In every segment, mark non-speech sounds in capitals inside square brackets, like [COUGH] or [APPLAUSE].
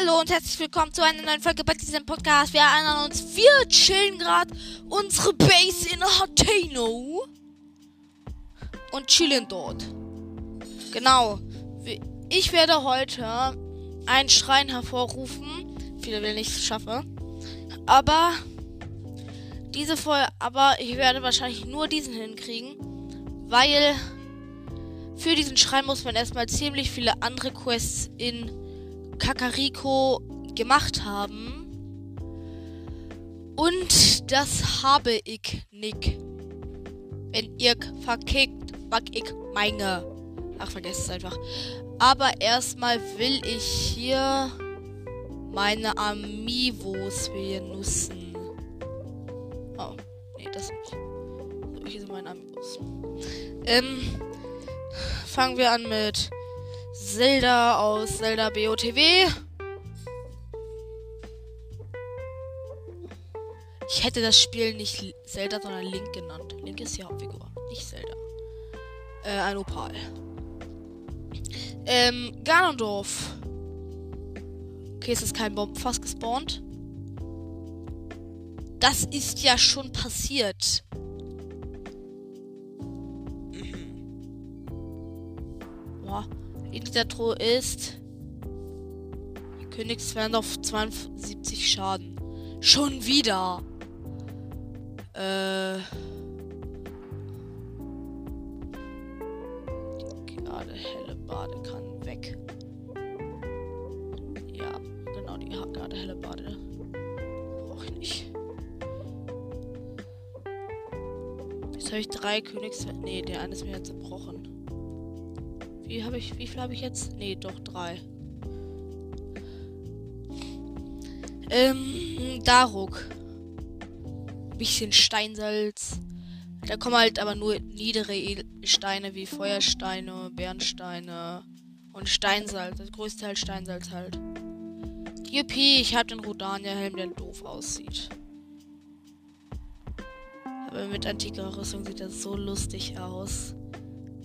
Hallo und herzlich willkommen zu einer neuen Folge bei diesem Podcast. Wir erinnern uns, wir chillen gerade unsere Base in Hateno und chillen dort. Genau. Ich werde heute einen Schrein hervorrufen. Viele will nicht schaffen. Aber diese Folge, aber ich werde wahrscheinlich nur diesen hinkriegen, weil für diesen Schrein muss man erstmal ziemlich viele andere Quests in Kakariko gemacht haben. Und das habe ich nicht. Wenn ihr verkickt, was ich meine. Ach, vergesst es einfach. Aber erstmal will ich hier meine Amivos benutzen. Oh, nee, das nicht. Hier sind meine Amivos. Ähm, fangen wir an mit Zelda aus Zelda BOTW. Ich hätte das Spiel nicht Zelda, sondern Link genannt. Link ist die Hauptfigur, nicht Zelda. Äh, ein Opal. Ähm, Ganondorf. Okay, es ist kein Bombenfass gespawnt. Das ist ja schon passiert. Dieser Truhe ist. Königsfern auf 72 Schaden. Schon wieder. Äh. Gerade helle Bade kann weg. Ja, genau, die gerade helle Bade. Brauche ich nicht. Jetzt habe ich drei Königsfern. Nee, der eine ist mir jetzt zerbrochen. Wie habe ich, wie viel habe ich jetzt? Nee, doch drei. Ähm, Daruk. Bisschen Steinsalz. Da kommen halt aber nur niedere Steine wie Feuersteine, Bernsteine und Steinsalz. Das größte halt Steinsalz halt. Juppie, ich habe den Rodania-Helm, der doof aussieht. Aber mit antiker Rüstung sieht das so lustig aus.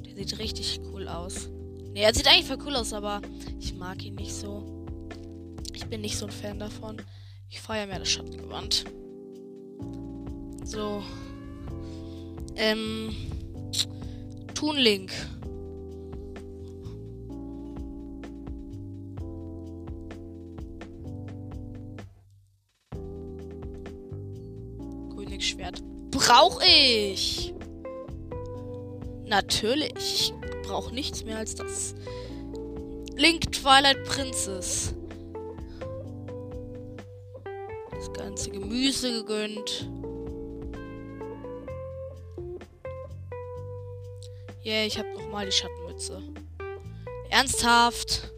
Der sieht richtig cool aus. Ne, er sieht eigentlich voll cool aus, aber ich mag ihn nicht so. Ich bin nicht so ein Fan davon. Ich feiere mehr das Schattengewand. So. Ähm. Toonlink. Königsschwert. Brauche ich! Natürlich brauche nichts mehr als das. Link Twilight Princess. Das ganze Gemüse gegönnt. Yeah, ich habe nochmal die Schattenmütze. Ernsthaft.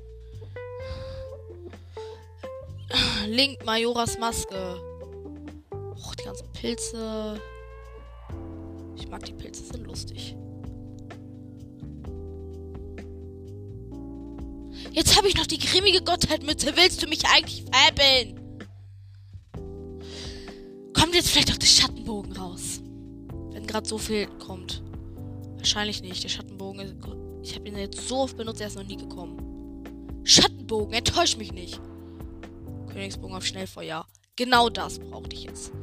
Link Majoras Maske. Och, die ganzen Pilze. Ich mag die Pilze, sind lustig. Habe ich noch die grimmige Gottheitmütze. Willst du mich eigentlich veräppeln? Kommt jetzt vielleicht auch der Schattenbogen raus? Wenn gerade so viel kommt. Wahrscheinlich nicht. Der Schattenbogen ist. Ich habe ihn jetzt so oft benutzt, er ist noch nie gekommen. Schattenbogen, enttäusch mich nicht. Königsbogen auf Schnellfeuer. Genau das brauchte ich jetzt.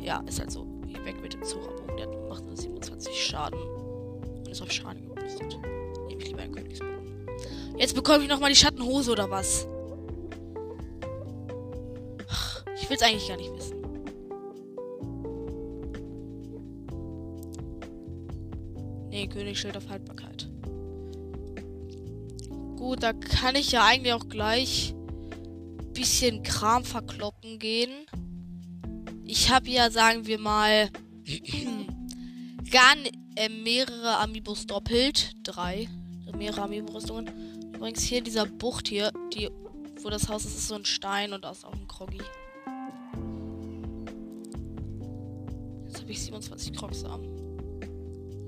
Ja, ist halt so. Geh weg mit dem Zurabogen. Der macht nur 27 Schaden. Und ist auf Schaden geboostet. Nehme ich lieber einen Königsbogen. Jetzt bekomme ich nochmal die Schattenhose oder was? Ich will es eigentlich gar nicht wissen. Nee, Königsschild auf Haltbarkeit. Gut, da kann ich ja eigentlich auch gleich bisschen Kram verkloppen gehen. Ich habe ja, sagen wir mal, [CLEARS THROAT] gar äh, mehrere Amiibos doppelt. Drei. Mehrere Amiibo-Rüstungen. Übrigens hier dieser Bucht hier, die, wo das Haus ist, ist so ein Stein und da ist auch ein Kroggy. Jetzt habe ich 27 Krogsamen.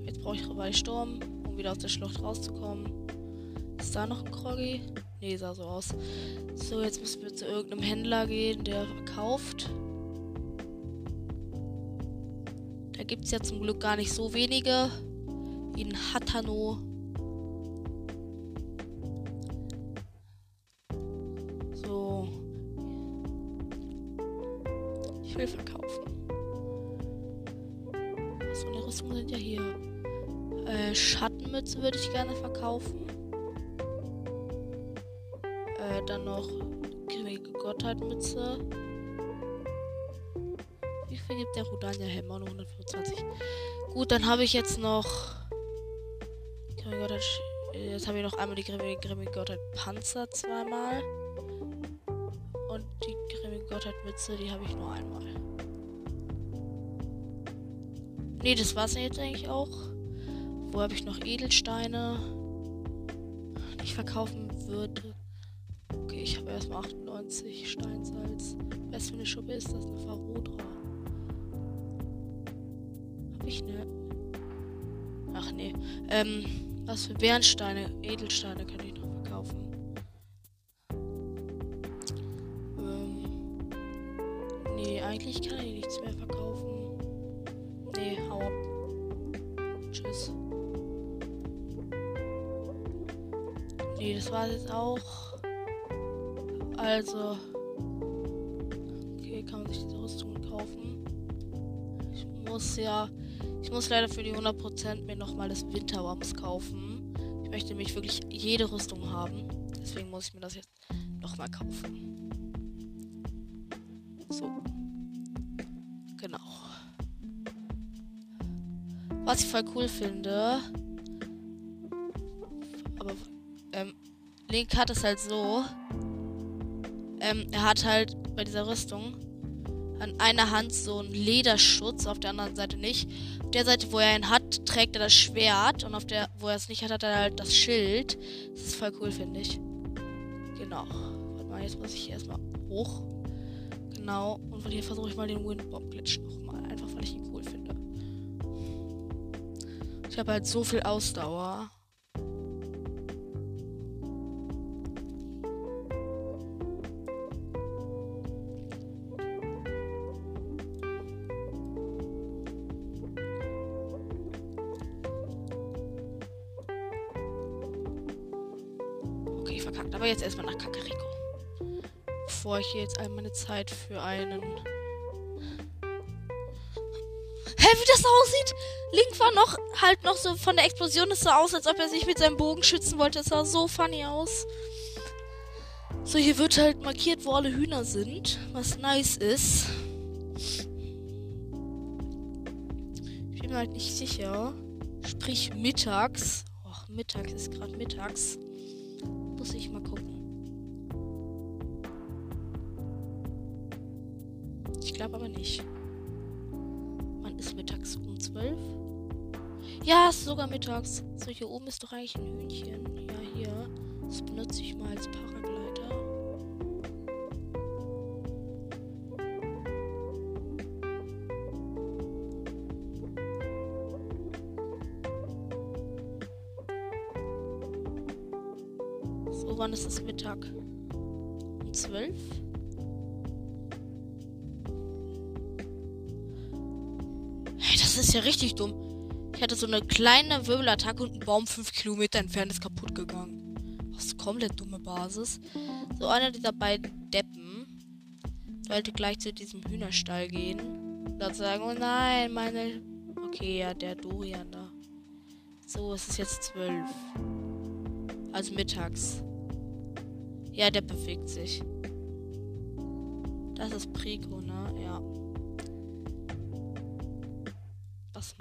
Jetzt brauche ich Reweihsturm, um wieder aus der Schlucht rauszukommen. Ist da noch ein Kroggy? Nee, sah so aus. So, jetzt müssen wir zu irgendeinem Händler gehen, der kauft. Da gibt es ja zum Glück gar nicht so wenige. In Hatano. Viel verkaufen. So eine Rüstung sind ja hier. Äh, Schattenmütze würde ich gerne verkaufen. Äh, dann noch grimmige Gottheitmütze. Wie viel gibt der Rudania Helm? 125. Gut, dann habe ich jetzt noch. Gottheit. Jetzt habe ich noch einmal die grimmige, grimmige Gottheit Panzer zweimal. Und die habe ich nur einmal. Ne, das war's jetzt eigentlich auch. Wo habe ich noch Edelsteine, die ich verkaufen würde? Okay, ich habe erstmal 98 Steinsalz. Was für eine Schuppe ist das? Eine Farodra. Habe ich ne? Ach nee. Ähm, was für Bernsteine, Edelsteine kann ich nee, eigentlich kann ich nichts mehr verkaufen. Nee, hau ab. Tschüss. Nee, das war jetzt auch. Also. Okay, kann man sich diese Rüstung kaufen. Ich muss ja. Ich muss leider für die 100% mir nochmal das Winterwams kaufen. Ich möchte nämlich wirklich jede Rüstung haben. Deswegen muss ich mir das jetzt nochmal kaufen. Was ich voll cool finde. Aber ähm, Link hat es halt so. Ähm, er hat halt bei dieser Rüstung an einer Hand so einen Lederschutz, auf der anderen Seite nicht. Auf der Seite, wo er ihn hat, trägt er das Schwert und auf der, wo er es nicht hat, hat er halt das Schild. Das ist voll cool, finde ich. Genau. Warte mal, jetzt muss ich erstmal hoch. Genau. Und von hier versuche ich mal den Windbomb-Glitch nochmal. Ich habe halt so viel Ausdauer. Okay, verkackt. Aber jetzt erstmal nach Kakariko. Bevor ich hier jetzt all meine Zeit für einen. Hä, wie das aussieht? Link war noch halt noch so von der Explosion. Es sah aus, als ob er sich mit seinem Bogen schützen wollte. Es sah so funny aus. So, hier wird halt markiert, wo alle Hühner sind. Was nice ist. Ich bin mir halt nicht sicher. Sprich mittags. Och, mittags ist gerade mittags. Muss ich mal gucken. Ich glaube aber nicht. Ja, ist sogar mittags. So, hier oben ist doch eigentlich ein Hühnchen. Ja, hier. Das benutze ich mal als Paragleiter. So, wann ist es Mittag? Um 12? Hey, das ist ja richtig dumm. Ich hatte so eine kleine Wirbelattacke und ein Baum 5 Kilometer entfernt ist kaputt gegangen. Das ist komplett dumme Basis. So, einer dieser beiden Deppen sollte gleich zu diesem Hühnerstall gehen. Und dann sagen, oh nein, meine. Okay, ja, der Dorian da. So, es ist jetzt 12. Also mittags. Ja, der bewegt sich. Das ist Prico,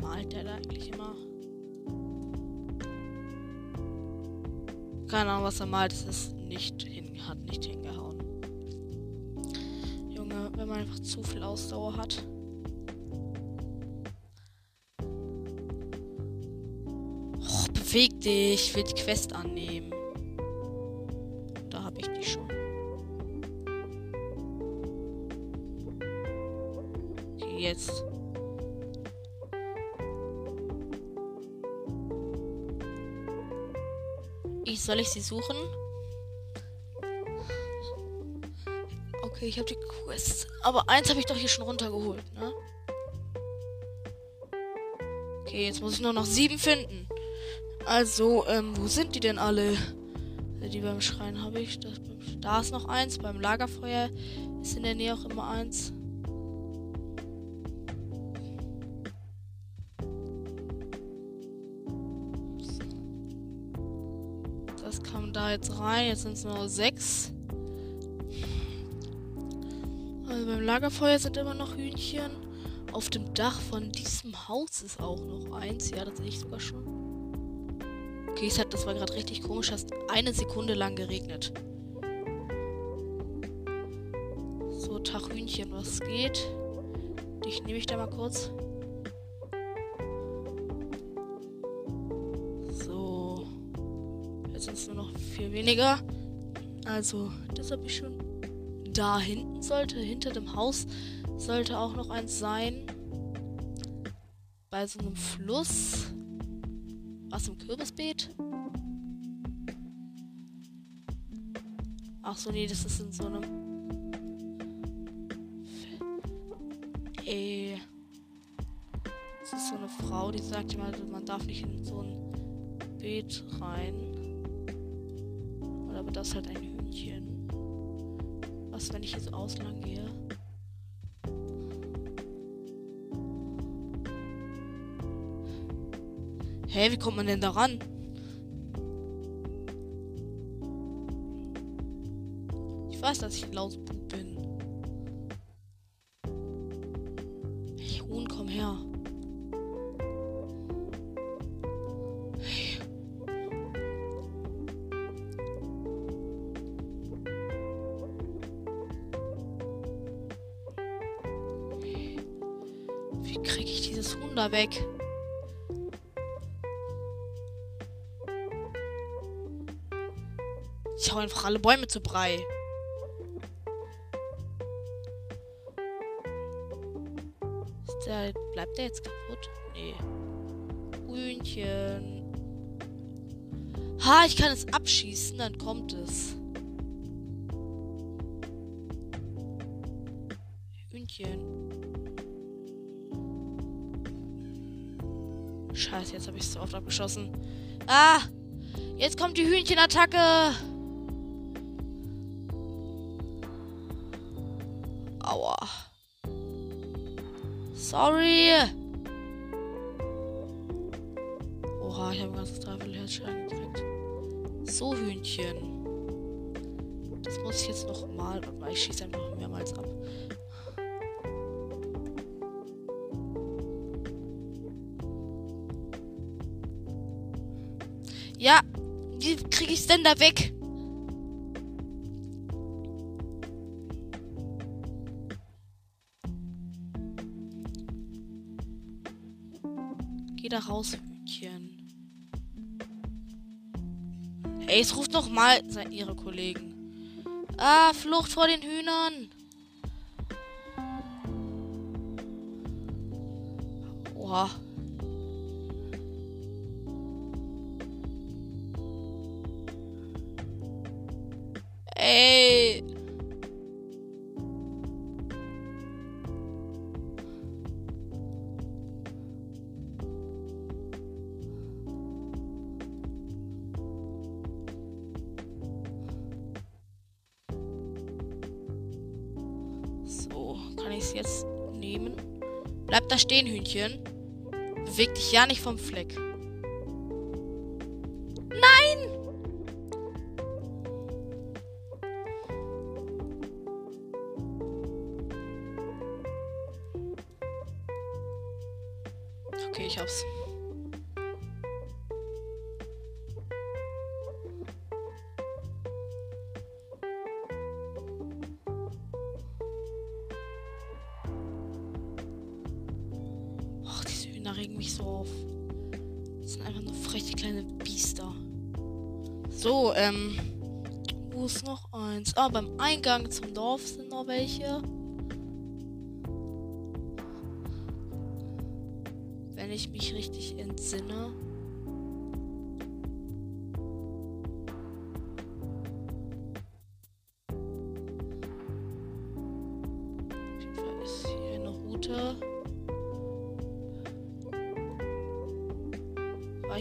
malt der da eigentlich immer? Keine Ahnung, was er malt. Es ist nicht hin, hat nicht hingehauen. Junge, wenn man einfach zu viel Ausdauer hat. Oh, beweg dich. Ich will die Quest annehmen. Soll ich sie suchen? Okay, ich habe die Quest. Aber eins habe ich doch hier schon runtergeholt, ne? Okay, jetzt muss ich nur noch sieben finden. Also, ähm, wo sind die denn alle? Die beim Schrein habe ich. Das, da ist noch eins. Beim Lagerfeuer ist in der Nähe auch immer eins. Da jetzt rein. Jetzt sind es nur sechs. Also beim Lagerfeuer sind immer noch Hühnchen. Auf dem Dach von diesem Haus ist auch noch eins. Ja, das sehe ich sogar schon. Okay, hat, das war gerade richtig komisch. Hast eine Sekunde lang geregnet. So, Tag Hühnchen, was geht? Dich nehme ich da mal kurz. Viel weniger. Also, das habe ich schon. Da hinten sollte, hinter dem Haus, sollte auch noch eins sein. Bei so einem Fluss. Was im Kürbisbeet? Ach so, nee, das ist in so einem. Ey. Äh, das ist so eine Frau, die sagt immer, man darf nicht in so ein Beet rein. Aber das ist halt ein Hühnchen. Was, wenn ich jetzt auslang gehe? Hä, wie kommt man denn da ran? Ich weiß, dass ich ein Lausbub bin. Da weg? Ich hau einfach alle Bäume zu Brei. Der, bleibt der jetzt kaputt? Nee. Hühnchen. Ha, ich kann es abschießen, dann kommt es. Hühnchen. Scheiße, jetzt habe ich es so oft abgeschossen. Ah! Jetzt kommt die Hühnchenattacke. Aua. Sorry. Oha, ich habe ein ganzes Dreiviertelherzschein gekriegt. So, Hühnchen. Das muss ich jetzt noch mal. Und ich schieße einfach mehrmals ab. Wie kriege ich es denn da weg? Geh da raus, Hühnchen. Ey, es ruft noch mal ihre Kollegen. Ah, Flucht vor den Hühnern. Oha. Ey. So, kann ich es jetzt nehmen? Bleib da stehen, Hühnchen. Beweg dich ja nicht vom Fleck. Beim Eingang zum Dorf sind noch welche. Wenn ich mich richtig entsinne.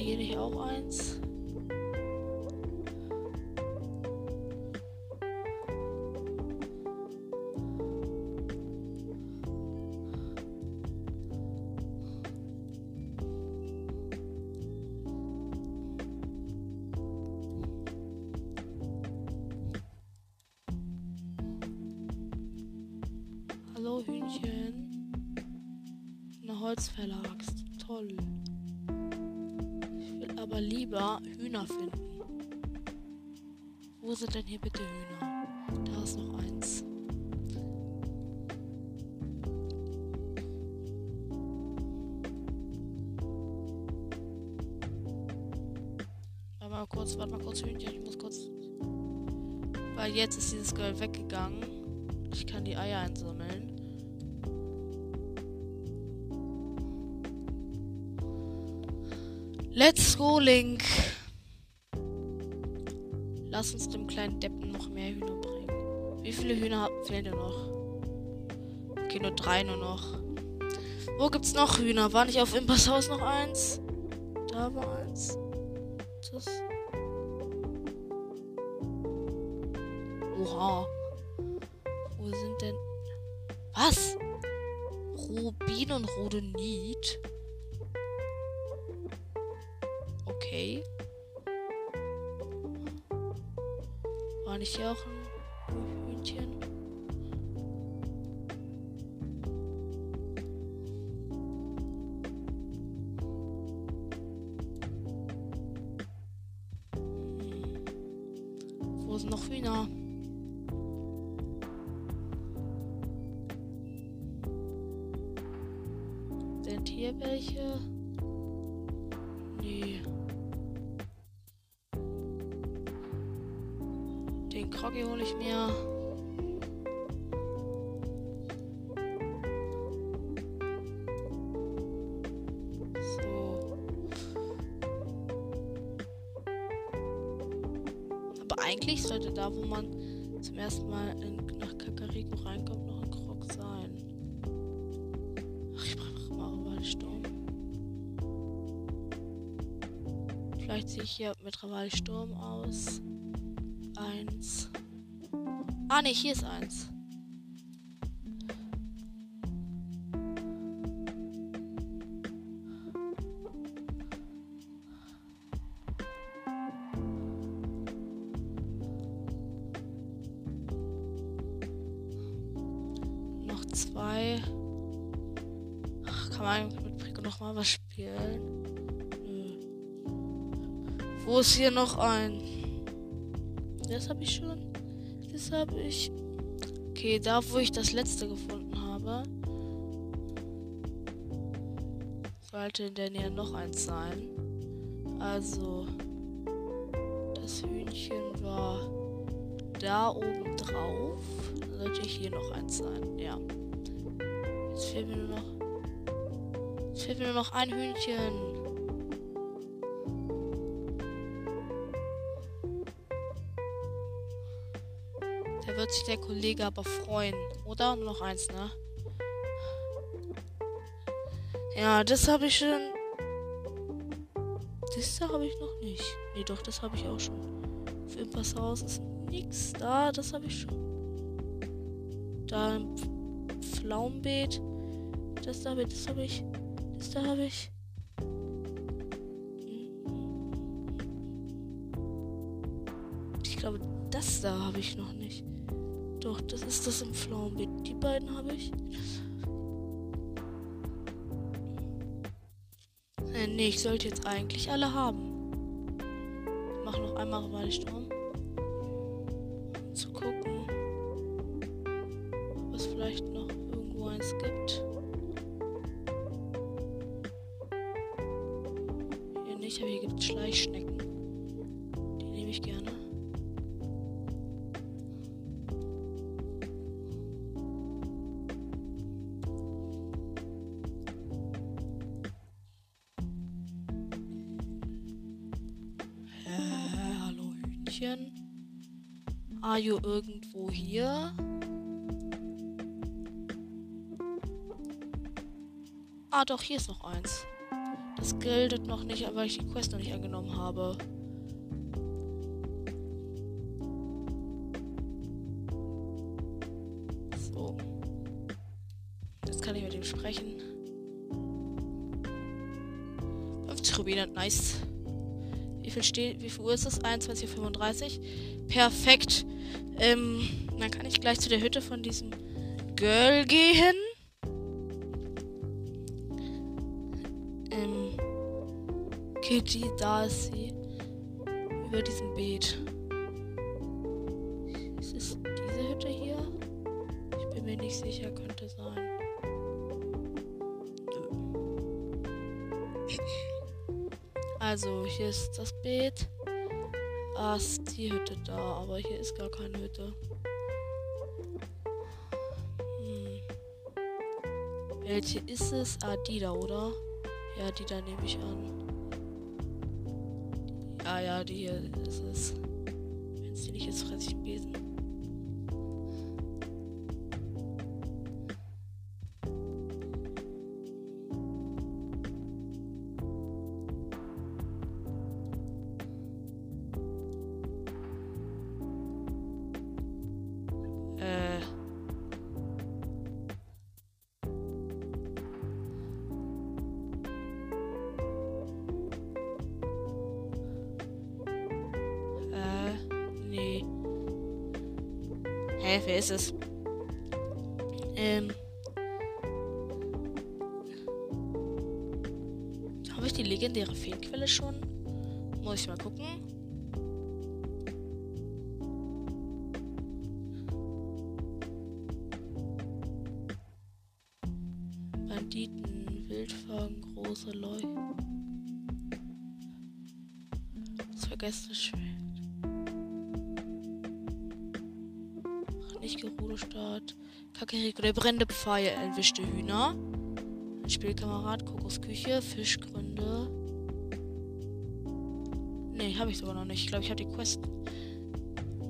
Hier nicht auch eins? Jetzt ist dieses Girl weggegangen. Ich kann die Eier einsammeln. Let's go, Link. Lass uns dem kleinen Deppen noch mehr Hühner bringen. Wie viele Hühner fehlen dir noch? Okay, nur drei nur noch. Wo gibt's noch Hühner? War nicht auf Impasshaus noch eins? Da war eins. Das. Oha. Wo sind denn. Was? Rubin und Rhodonit? Okay. War nicht hier auch ein Aber eigentlich sollte da, wo man zum ersten Mal in, nach Kakariko reinkommt, noch ein Krog sein. Ach, ich brauche mal Ravalsturm. Vielleicht sehe ich hier mit Ravalsturm aus. Eins. Ah, ne, hier ist eins. Wo ist hier noch ein? Das habe ich schon. Das habe ich. Okay, da wo ich das letzte gefunden habe, sollte in der Nähe noch eins sein. Also, das Hühnchen war da oben drauf. Sollte hier noch eins sein. Ja. Jetzt fehlt mir nur noch. Jetzt fehlt mir nur noch ein Hühnchen. Da wird sich der Kollege aber freuen. Oder? Nur noch eins, ne? Ja, das habe ich schon. Das da habe ich noch nicht. Nee, doch, das habe ich auch schon. Für Impasshaus ist nichts da. Das habe ich schon. Da ein Pflaumenbeet. Das da habe ich. Das habe ich. Das da habe ich. Ich glaube, das da habe ich noch nicht. Doch, das ist das im Pflaumenbeet. Die beiden habe ich. Äh, nee, ich sollte jetzt eigentlich alle haben. Mach noch einmal Rivalisturm. Hallo Hühnchen. Are you irgendwo hier? Ah, doch, hier ist noch eins. Das gilt noch nicht, weil ich die Quest noch nicht angenommen habe. So. Jetzt kann ich mit ihm sprechen. 50 Rubine, nice. Wie viel steht, wie viel Uhr ist es? 21.35 Uhr. Perfekt. Ähm, dann kann ich gleich zu der Hütte von diesem Girl gehen. Ähm. Kitty, da ist sie. Über diesem Beet. Hier ist das Beet. Ah, ist die Hütte da, aber hier ist gar keine Hütte. Hm. Welche ist es? Ah, die da, oder? Ja, die da nehme ich an. Ja, ja, die hier ist es. Wenn es die nicht ist, fresse ich Besen. Feenquelle schon? Muss ich mal gucken. Banditen, Wildfang, große Leu. Das vergessene Schwert. Nicht Gerudo-Start. Kakeriko, der brennende Pfeil, entwischte Hühner. Spielkamerad, Kokosküche, Fischgründe. Nee, habe ich sogar noch nicht. Ich glaube, ich habe die Quest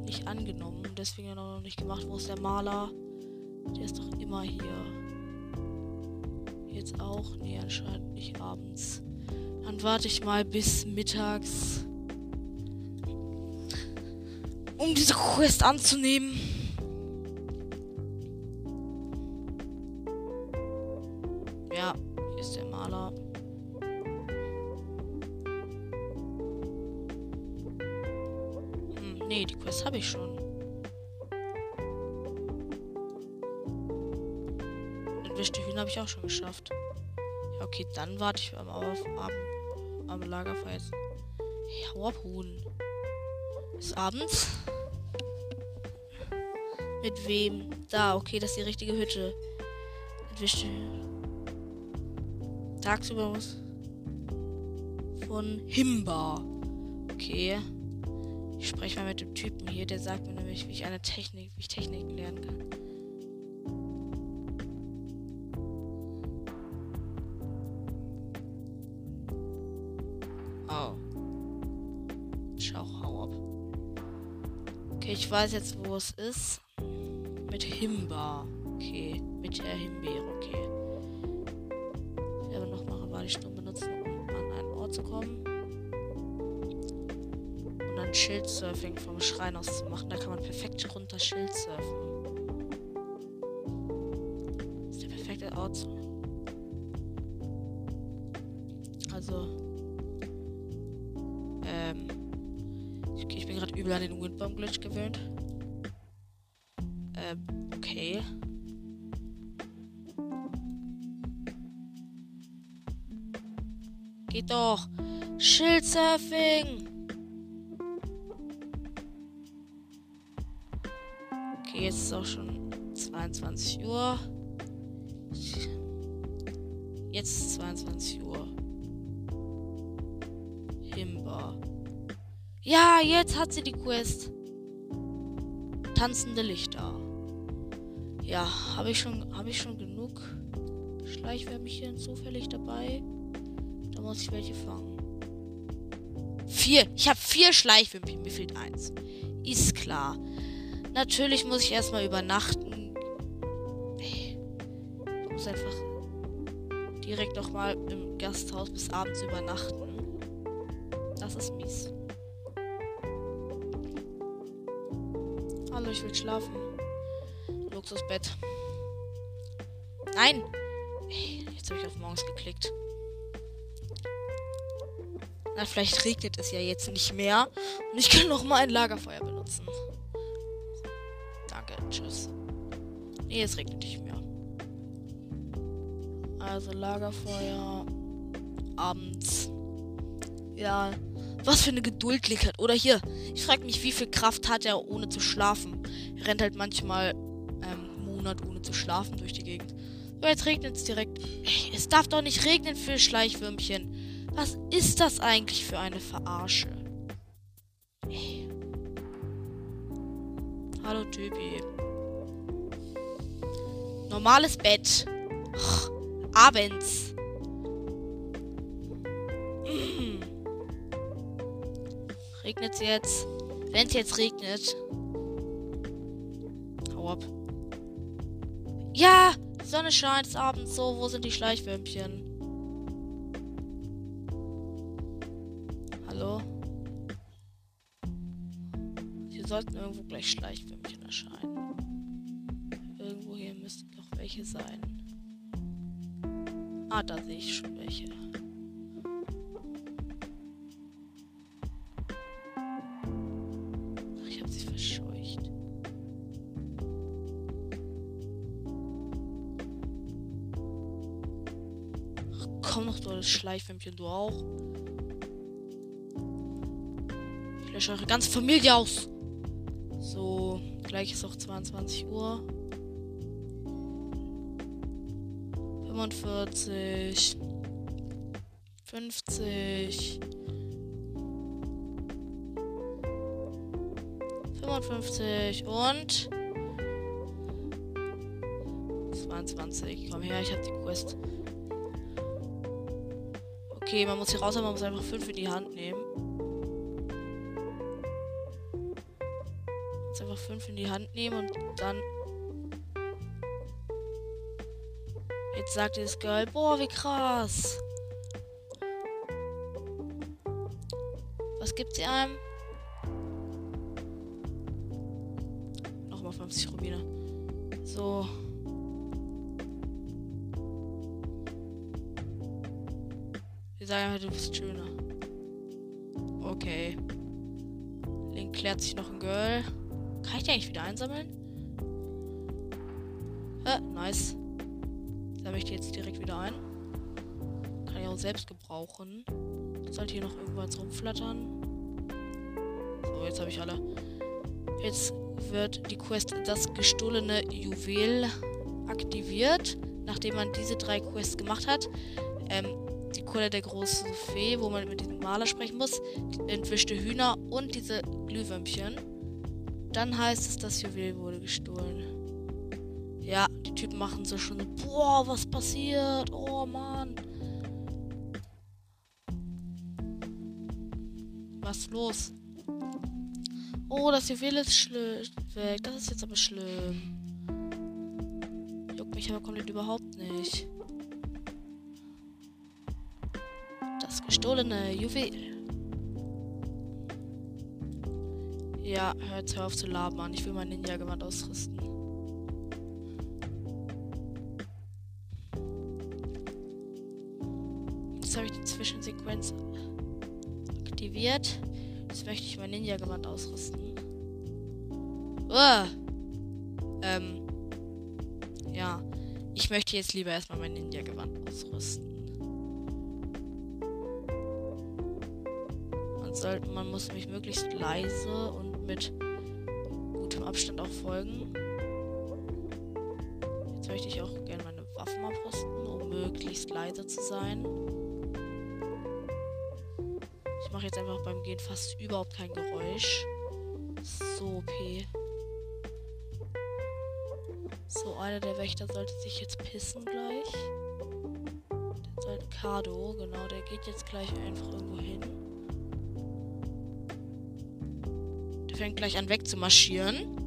nicht angenommen. Deswegen noch nicht gemacht. Wo ist der Maler? Der ist doch immer hier. Jetzt auch? Nee, anscheinend nicht abends. Dann warte ich mal bis mittags. Um diese Quest anzunehmen. Habe ich schon. Entwischte Hühner habe ich auch schon geschafft. Ja, okay, dann warte ich am, auf, am, am Lagerfeuer. jetzt. Hey, hau ab, Huhn. Ist abends? Mit wem? Da, okay, das ist die richtige Hütte. Entwischte Tagsüber muss. Von Himba. Okay. Ich spreche mal mit dem Typen hier, der sagt mir nämlich, wie ich eine Technik, wie ich Techniken lernen kann. Oh. Schau, hau ab. Okay, ich weiß jetzt, wo es ist. Mit Himba. Okay. Mit der Himbeere, okay. Ich werde noch mal Ravalli-Sturm benutzen, um an einen Ort zu kommen. Schildsurfing vom Schrein aus zu machen. Da kann man perfekt runter Schildsurfen. Das ist der perfekte Ort. Also. Ähm. Ich, ich bin gerade übel an den Windbaum-Glitch gewöhnt. Ähm, okay. Geht doch. Schildsurfing. Ja, jetzt hat sie die Quest. Tanzende Lichter. Ja, habe ich schon, habe ich schon genug Schleichwärmchen zufällig dabei? Da muss ich welche fangen. Vier. Ich habe vier Schleichwürmchen. Mir fehlt eins. Ist klar. Natürlich muss ich erstmal übernachten. Ich muss einfach direkt noch mal im Gasthaus bis abends übernachten. Das ist mies. Ich will schlafen. Luxusbett. Nein! Jetzt habe ich auf morgens geklickt. Na, vielleicht regnet es ja jetzt nicht mehr. Und ich kann noch mal ein Lagerfeuer benutzen. Danke, tschüss. Nee, es regnet nicht mehr. Also Lagerfeuer. abends. Ja, was für eine Geduld Link hat. Oder hier, ich frage mich, wie viel Kraft hat er ohne zu schlafen. Er rennt halt manchmal ähm, einen Monat ohne zu schlafen durch die Gegend. So, jetzt regnet es direkt. Es darf doch nicht regnen für Schleichwürmchen. Was ist das eigentlich für eine Verarsche? Ey. Hallo Typi. Normales Bett. Ach, abends. Regnet es jetzt? Wenn es jetzt regnet. Hau ab. Ja, Sonne scheint, es abends so. Wo sind die Schleichwürmchen? Hallo? Hier sollten irgendwo gleich Schleichwürmchen erscheinen. Irgendwo hier müssten noch welche sein. Ah, da sehe ich schon welche. Das Schleichwämpchen, du auch. Ich lösche eure ganze Familie aus. So, gleich ist auch 22 Uhr. 45. 50. 55 und 22. Komm her, ich hab die Quest. Okay, man muss hier raus, aber man muss einfach fünf in die Hand nehmen. Muss einfach fünf in die Hand nehmen und dann. Jetzt sagt dieses Girl, boah, wie krass. Was gibt sie einem? Nochmal 50 Rubine. So. Wir sagen halt, du bist schöner. Okay. Link klärt sich noch ein Girl. Kann ich die eigentlich wieder einsammeln? Hä? Nice. Sammle ich die jetzt direkt wieder ein. Kann ich auch selbst gebrauchen. Sollte hier noch irgendwas rumflattern. So, jetzt habe ich alle. Jetzt wird die Quest das gestohlene Juwel aktiviert, nachdem man diese drei Quests gemacht hat. Ähm, die Kohle der großen Fee, wo man mit diesem Maler sprechen muss, die entwischte Hühner und diese Glühwürmchen. Dann heißt es, das Juwel wurde gestohlen. Ja, die Typen machen so schon, boah, was passiert? Oh Mann. Was los? Oh, das Juwel ist weg. Das ist jetzt aber schlimm. Juckt mich aber komplett überhaupt nicht. Gestohlene Juwel. Ja, hört auf zu labern. Ich will mein Ninja-Gewand ausrüsten. Jetzt habe ich die Zwischensequenz aktiviert. Jetzt möchte ich mein Ninja-Gewand ausrüsten. Uah. Ähm. Ja. Ich möchte jetzt lieber erstmal mein Ninja-Gewand ausrüsten. Sollte, man muss mich möglichst leise und mit gutem Abstand auch folgen. Jetzt möchte ich auch gerne meine Waffen abrüsten, um möglichst leise zu sein. Ich mache jetzt einfach beim Gehen fast überhaupt kein Geräusch. So OP. So, einer der Wächter sollte sich jetzt pissen gleich. Der sollte Kado, genau, der geht jetzt gleich einfach irgendwo hin. Fängt gleich an wegzumarschieren.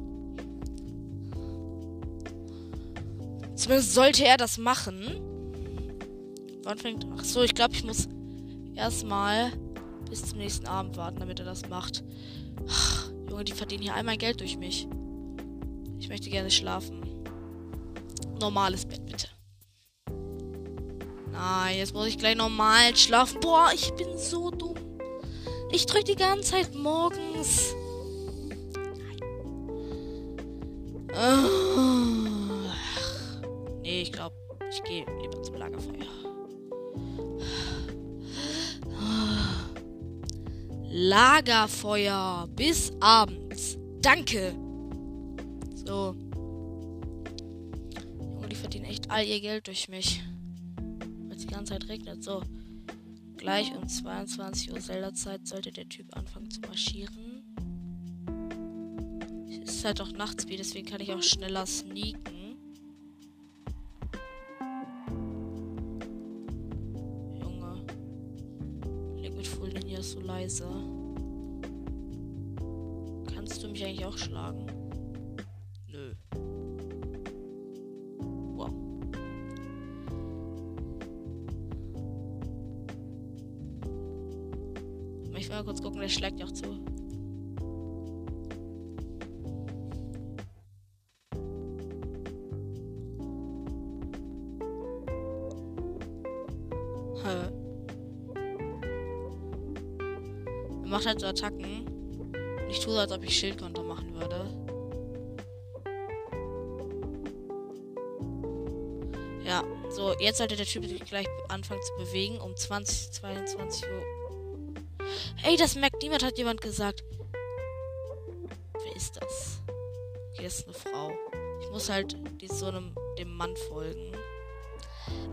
Zumindest sollte er das machen. Wann fängt. Ach so, ich glaube, ich muss erstmal bis zum nächsten Abend warten, damit er das macht. Ach, Junge, die verdienen hier mein Geld durch mich. Ich möchte gerne schlafen. Normales Bett, bitte. Nein, jetzt muss ich gleich normal schlafen. Boah, ich bin so dumm. Ich drücke die ganze Zeit morgens Lagerfeuer bis abends. Danke. So. Junge, die verdienen echt all ihr Geld durch mich. Weil es die ganze Zeit regnet. So. Gleich um 22 Uhr Zelda-Zeit sollte der Typ anfangen zu marschieren. Es ist halt auch Nachtspeed, deswegen kann ich auch schneller sneaken. so leise. Mich eigentlich auch schlagen? Nö. Wow. Ich will mal kurz gucken, der schlägt ja auch zu. macht halt so Attacken. Ich tue als ob ich Schildkonter machen würde. Ja, so, jetzt sollte der Typ sich gleich anfangen zu bewegen. Um 20, 22 Uhr. Ey, das merkt niemand, hat jemand gesagt. Wer ist das? Okay, das ist eine Frau. Ich muss halt die, so einem, dem Mann folgen.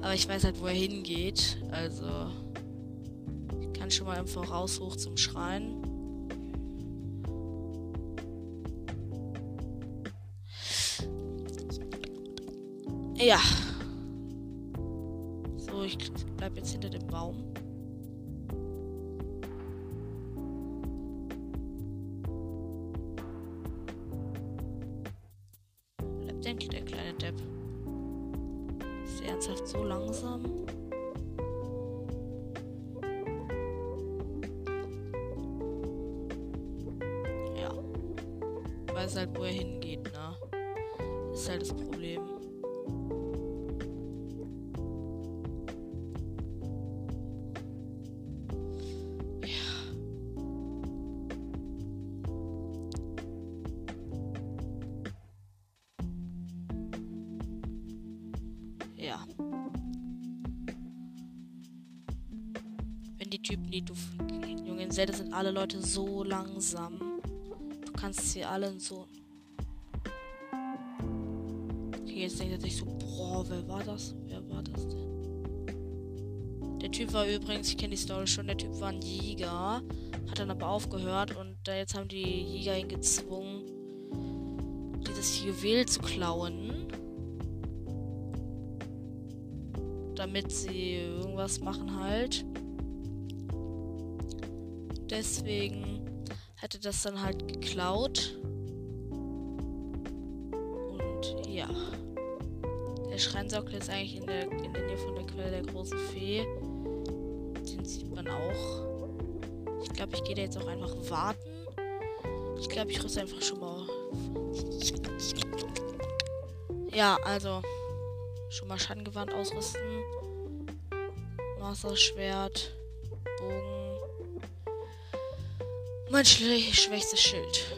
Aber ich weiß halt, wo er hingeht. Also kann schon mal im Voraus hoch zum Schrein. Ja. So, ich bleib jetzt hinter dem Baum. Bleibt denn der kleine Depp? Ist er ernsthaft so langsam? weiß halt, wo er hingeht, Die du. Junge, in Zelda sind alle Leute so langsam kannst sie alle so. Okay, jetzt denkt er sich so, boah, wer war das? Wer war das denn? Der Typ war übrigens, ich kenne die Story schon, der Typ war ein Jäger, hat dann aber aufgehört und jetzt haben die Jäger ihn gezwungen, dieses Juwel zu klauen. Damit sie irgendwas machen halt. Deswegen hätte das dann halt geklaut. Und ja. Der Schreinsockel ist eigentlich in der, in der Nähe von der Quelle der großen Fee. Den sieht man auch. Ich glaube, ich gehe da jetzt auch einfach warten. Ich glaube, ich rüste einfach schon mal. Ja, also. Schon mal Schattengewandt ausrüsten. Masterschwert. Bogen. Mein schwächstes Schild.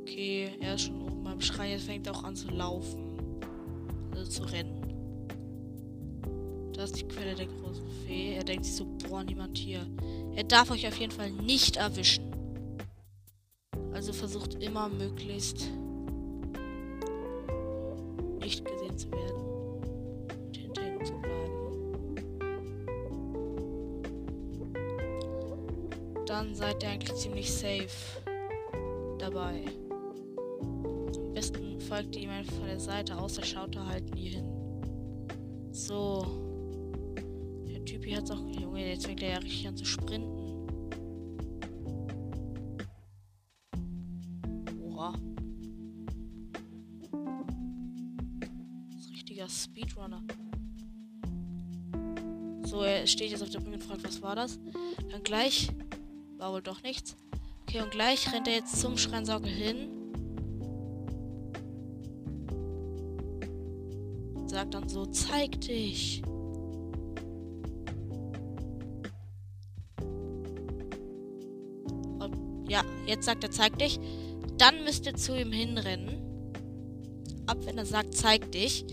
Okay, er ist schon oben beim Schrein. Jetzt fängt er auch an zu laufen. Also zu rennen. Da ist die Quelle der großen Fee. Er denkt sich so, boah, niemand hier. Er darf euch auf jeden Fall nicht erwischen. Immer möglichst nicht gesehen zu werden ihm zu bleiben. Dann seid ihr eigentlich ziemlich safe dabei. Am besten folgt ihr ihm von der Seite, außer schaut er halt nie hin. So. Der Typ hier hat's auch. Junge, jetzt fängt er ja richtig an zu sprinten. Steht jetzt auf der Brücke und fragt, was war das? Dann gleich. War wohl doch nichts. Okay, und gleich rennt er jetzt zum Schreinsaukel hin. Sagt dann so, zeig dich. Ja, jetzt sagt er, zeig dich. Dann müsst ihr zu ihm hinrennen. Ab, wenn er sagt, zeig dich.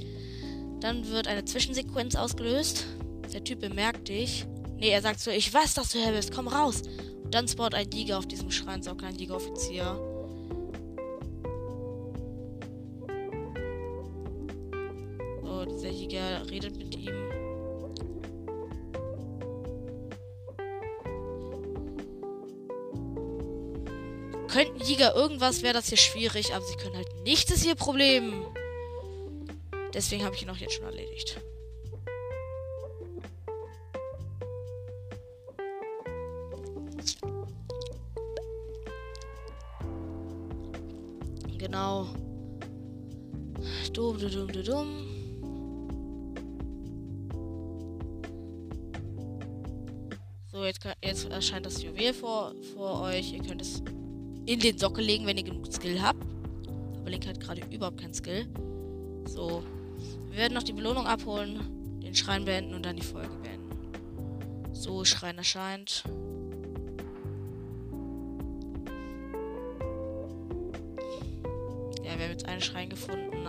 Dann wird eine Zwischensequenz ausgelöst. Der Typ bemerkt dich. Nee, er sagt so, ich weiß, dass du her bist, komm raus. Und dann spawnt ein Jäger auf diesem Schrein, so ein kleiner Jägeroffizier. So, dieser Jäger redet mit ihm. Könnten Jäger irgendwas, wäre das hier schwierig, aber sie können halt nichts, ist ihr Problem. Deswegen habe ich ihn auch jetzt schon erledigt. Genau. Dum, dum, dum, dum. So, jetzt, jetzt erscheint das Juwel vor, vor euch. Ihr könnt es in den Sockel legen, wenn ihr genug Skill habt. Aber Link hat gerade überhaupt kein Skill. So. Wir werden noch die Belohnung abholen, den Schrein beenden und dann die Folge beenden. So, Schrein erscheint.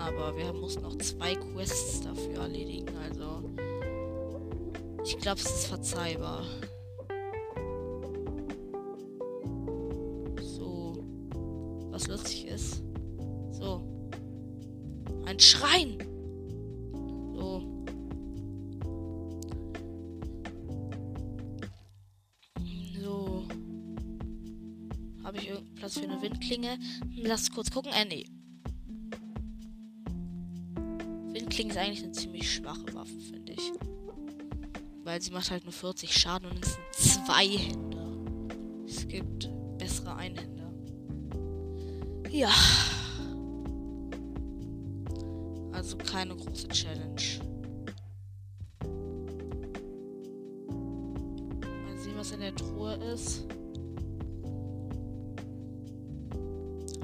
Aber wir mussten noch zwei Quests dafür erledigen. Also, ich glaube, es ist verzeihbar. was lustig ist. So. Ein Schrein. So. So. Habe ich irgendeinen Platz für eine Windklinge? Lass kurz gucken. Äh, nee. Windklinge ist eigentlich eine ziemlich schwache Waffe, finde ich. Weil sie macht halt nur 40 Schaden und es sind zwei Hände. Es gibt bessere Einhände. Ja. Also keine große Challenge. Mal sehen, was in der Truhe ist.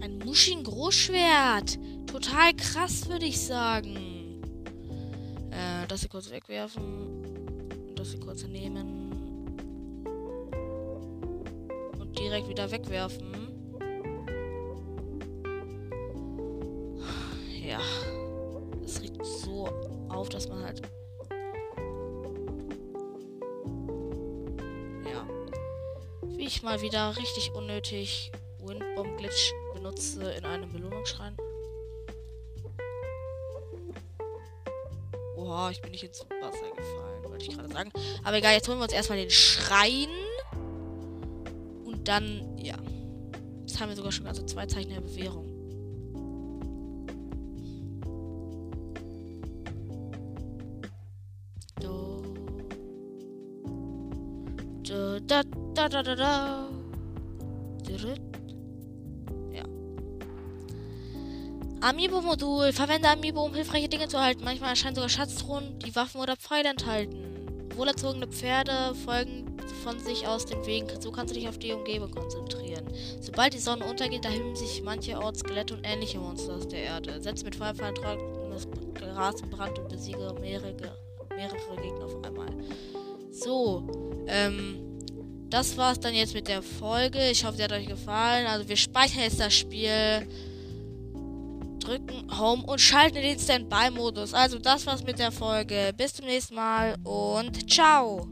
Ein Mushin Großschwert. Total krass, würde ich sagen. Das hier kurz wegwerfen. Das hier kurz nehmen. Und direkt wieder wegwerfen. ja, es riecht so auf, dass man halt. Ja. Wie ich mal wieder richtig unnötig Windbomb Glitch benutze in einem Belohnungsschrein. Oha, ich bin nicht ins Wasser gefallen, wollte ich gerade sagen. Aber egal, jetzt holen wir uns erstmal den Schrein. Und dann, ja. Jetzt haben wir sogar schon also zwei Zeichen der Bewährung. Da, da, da, da, da. Amiibo-Modul. Verwende Amiibo, um hilfreiche Dinge zu erhalten. Manchmal erscheinen sogar Schatztruhen, die Waffen oder Pfeile enthalten. Wohlerzogene Pferde folgen von sich aus den Wegen. So kannst du dich auf die Umgebung konzentrieren. Sobald die Sonne untergeht, erheben sich mancherorts Skelette und ähnliche Monster aus der Erde. Setze mit Feuerfallen trockenes Gras in Brand und besiege mehrere, mehrere Gegner auf einmal. So, ähm, das war's dann jetzt mit der Folge. Ich hoffe, sie hat euch gefallen. Also wir speichern jetzt das Spiel, drücken Home und schalten den Standby-Modus. Also das war's mit der Folge. Bis zum nächsten Mal und ciao.